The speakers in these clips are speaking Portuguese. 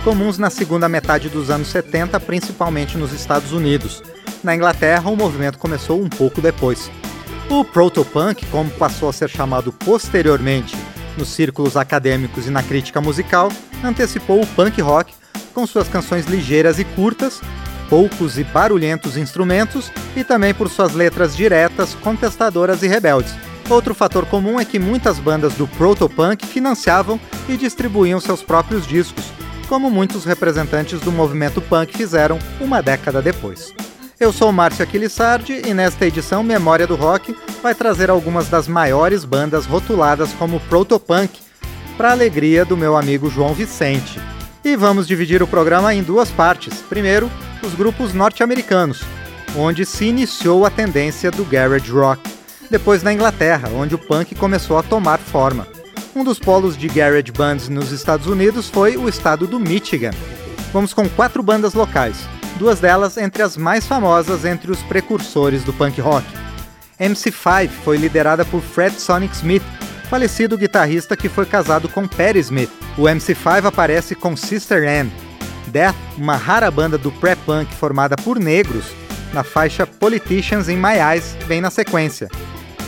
comuns na segunda metade dos anos 70, principalmente nos Estados Unidos. Na Inglaterra, o movimento começou um pouco depois. O protopunk, como passou a ser chamado posteriormente nos círculos acadêmicos e na crítica musical, antecipou o punk rock com suas canções ligeiras e curtas, poucos e barulhentos instrumentos e também por suas letras diretas, contestadoras e rebeldes. Outro fator comum é que muitas bandas do protopunk financiavam e distribuíam seus próprios discos, como muitos representantes do movimento punk fizeram uma década depois. Eu sou Márcio Aquilissardi e nesta edição Memória do Rock vai trazer algumas das maiores bandas rotuladas como protopunk, para alegria do meu amigo João Vicente. E vamos dividir o programa em duas partes. Primeiro, os grupos norte-americanos, onde se iniciou a tendência do garage rock. Depois na Inglaterra, onde o punk começou a tomar forma. Um dos polos de garage bands nos Estados Unidos foi o estado do Michigan. Vamos com quatro bandas locais, duas delas entre as mais famosas entre os precursores do punk rock. MC5 foi liderada por Fred Sonic Smith, falecido guitarrista que foi casado com Perry Smith. O MC5 aparece com Sister Ann. Death, uma rara banda do pré-punk formada por negros, na faixa Politicians in My Eyes, vem na sequência.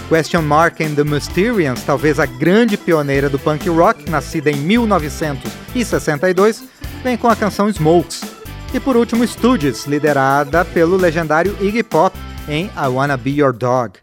Question Mark and the Mysterians, talvez a grande pioneira do punk rock, nascida em 1962, vem com a canção Smokes. E por último, Stooges, liderada pelo legendário Iggy Pop em I Wanna Be Your Dog.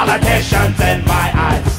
politicians in my eyes.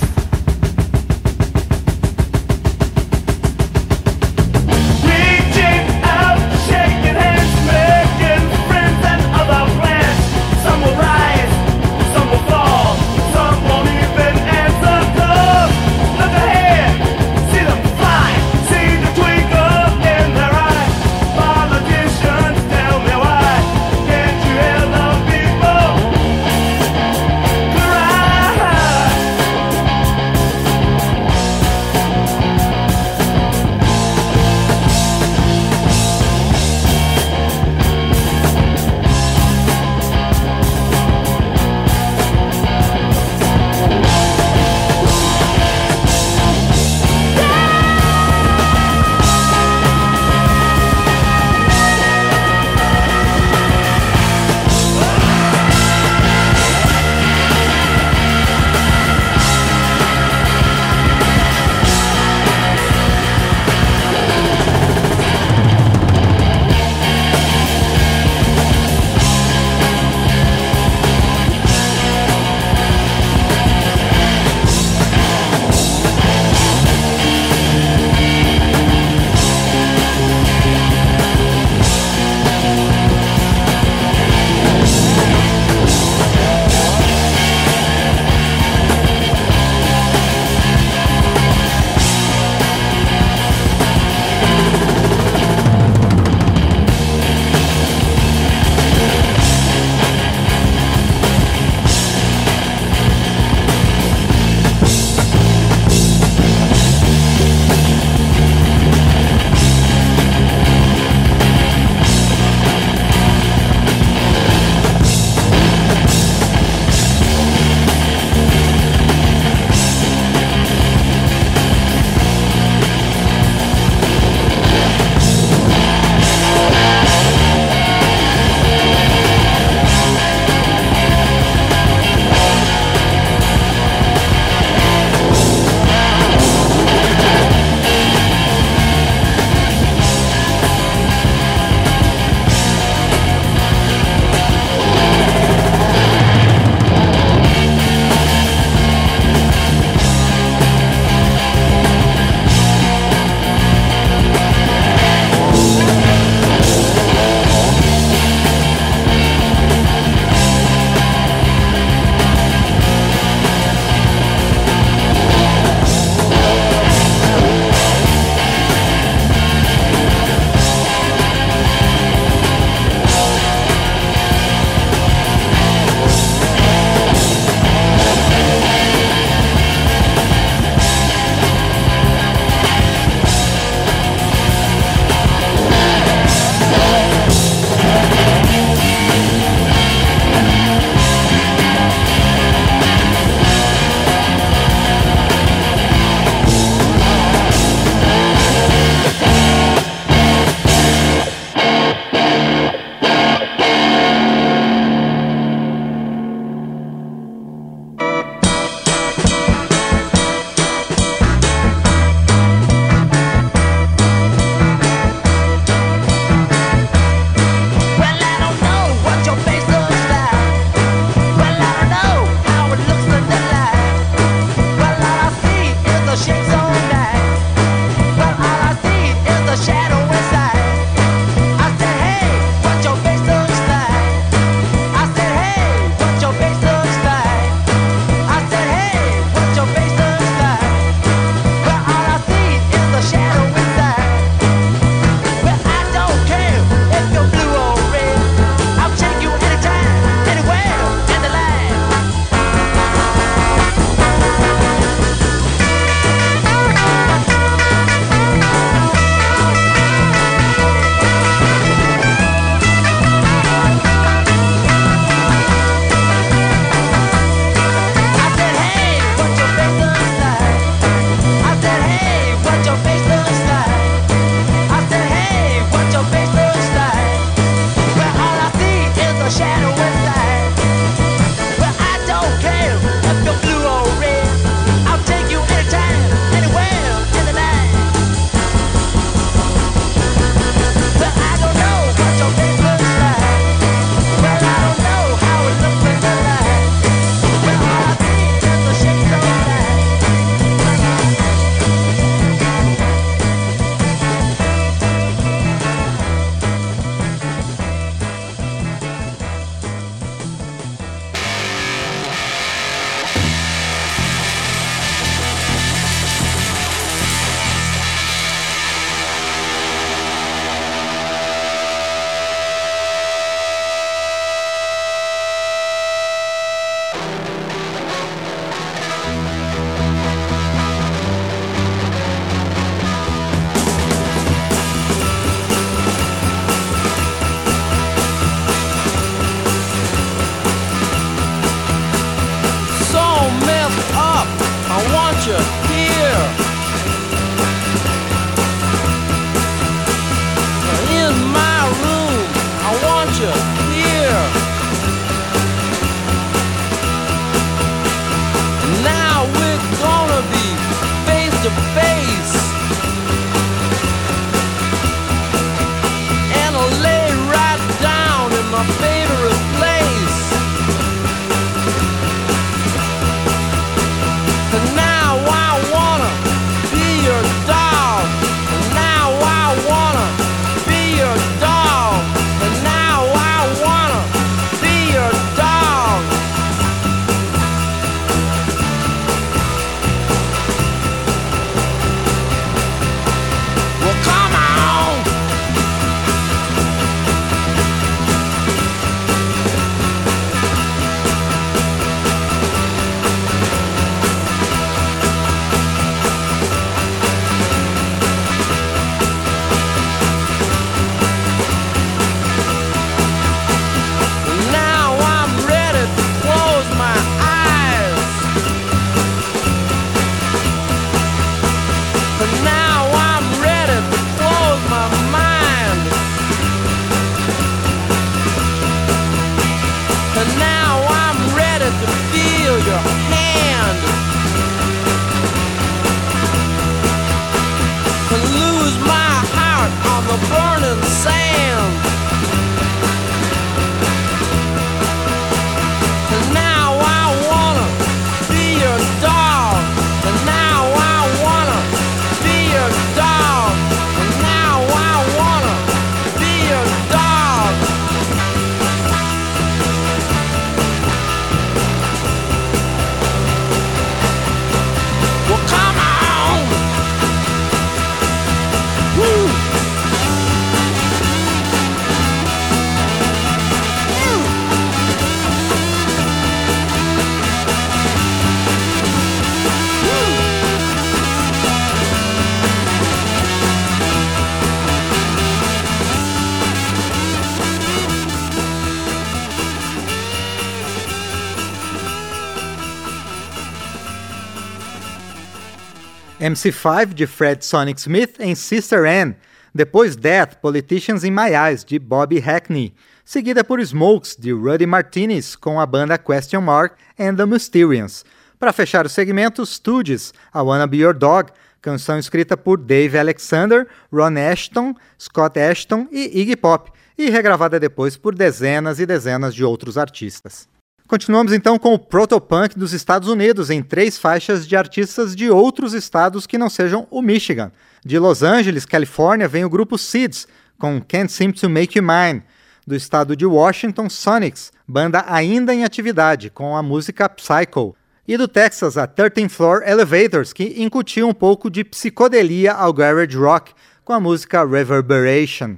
MC5 de Fred Sonic Smith em Sister Anne, depois Death, Politicians in My Eyes de Bobby Hackney, seguida por Smokes de Ruddy Martinez com a banda Question Mark and the Mysterians. Para fechar o segmento, Stooges, I Wanna Be Your Dog, canção escrita por Dave Alexander, Ron Ashton, Scott Ashton e Iggy Pop, e regravada depois por dezenas e dezenas de outros artistas. Continuamos então com o protopunk dos Estados Unidos em três faixas de artistas de outros estados que não sejam o Michigan. De Los Angeles, Califórnia, vem o grupo Seeds com Can't Seem to Make You Mine. Do estado de Washington, Sonics, banda ainda em atividade com a música Psycho. E do Texas, a 13 Floor Elevators, que incutiu um pouco de psicodelia ao garage rock com a música Reverberation.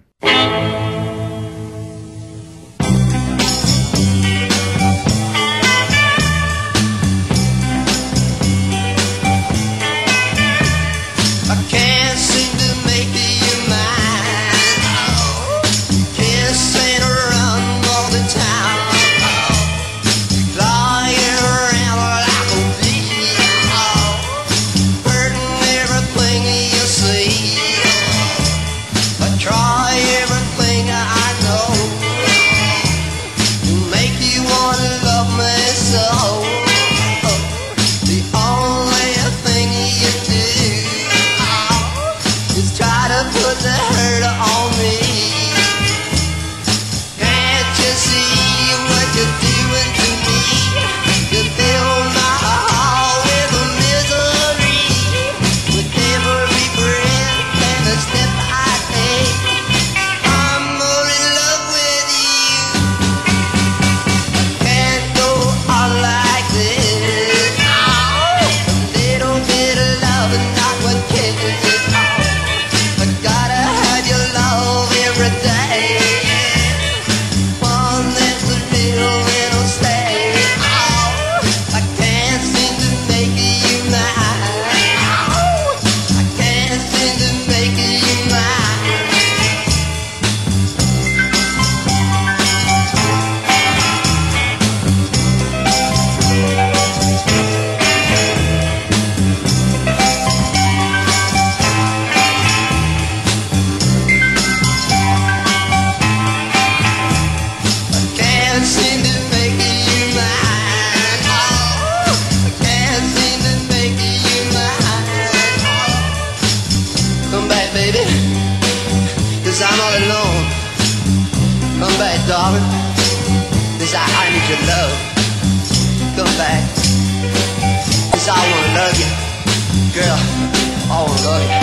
your love. Come back. Cause I wanna love you. Girl, I wanna love you.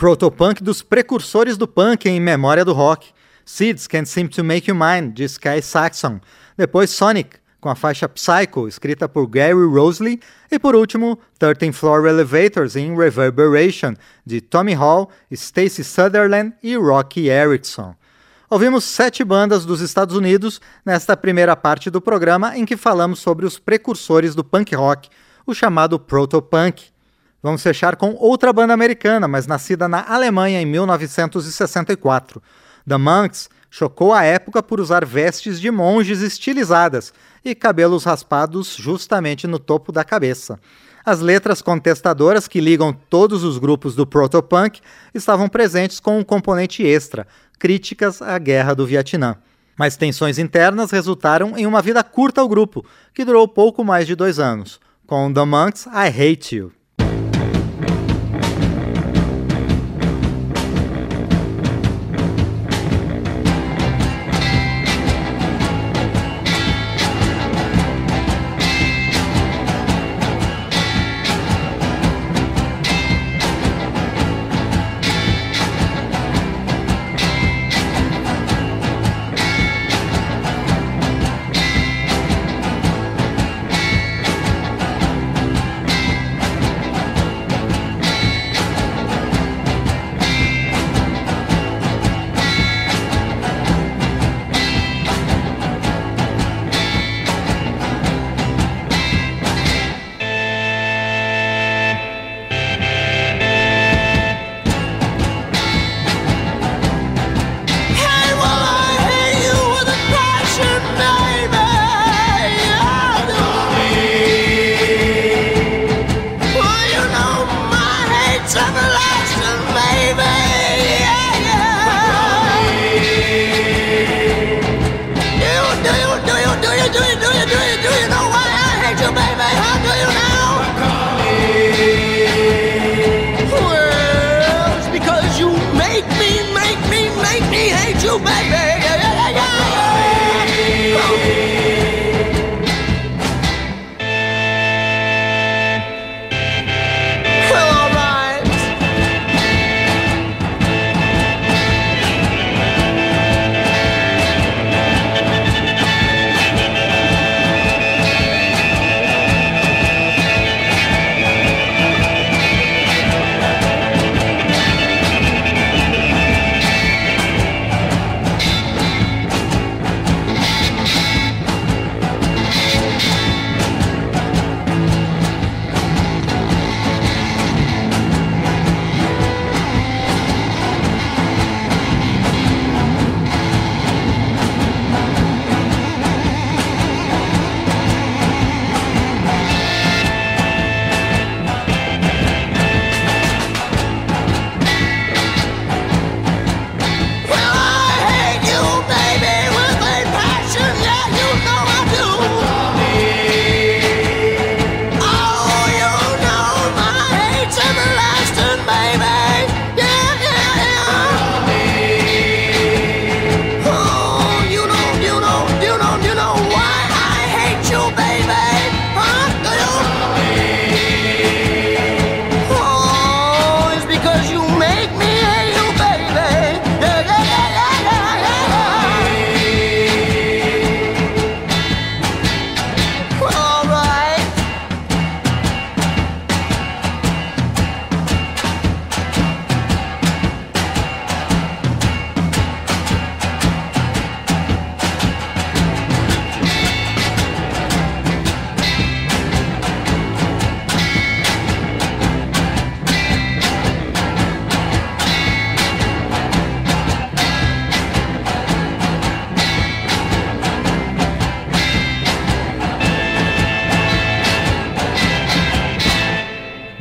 Protopunk dos precursores do punk em memória do rock. Seeds Can't Seem to Make You Mine, de Sky Saxon. Depois Sonic, com a faixa Psycho, escrita por Gary Rosley. E por último, 13 Floor Elevators em Reverberation, de Tommy Hall, Stacey Sutherland e Rocky Erickson. Ouvimos sete bandas dos Estados Unidos nesta primeira parte do programa em que falamos sobre os precursores do punk rock, o chamado protopunk. Vamos fechar com outra banda americana, mas nascida na Alemanha em 1964. The Monks chocou a época por usar vestes de monges estilizadas e cabelos raspados justamente no topo da cabeça. As letras contestadoras que ligam todos os grupos do protopunk estavam presentes com um componente extra, críticas à guerra do Vietnã. Mas tensões internas resultaram em uma vida curta ao grupo, que durou pouco mais de dois anos. Com The Monks, I Hate You.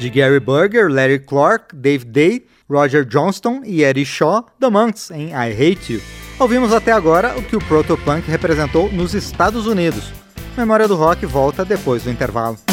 Gary Burger, Larry Clark, Dave Day, Roger Johnston e Eddie Shaw, The Monks, em I Hate You. Ouvimos até agora o que o protopunk representou nos Estados Unidos. Memória do Rock volta depois do intervalo.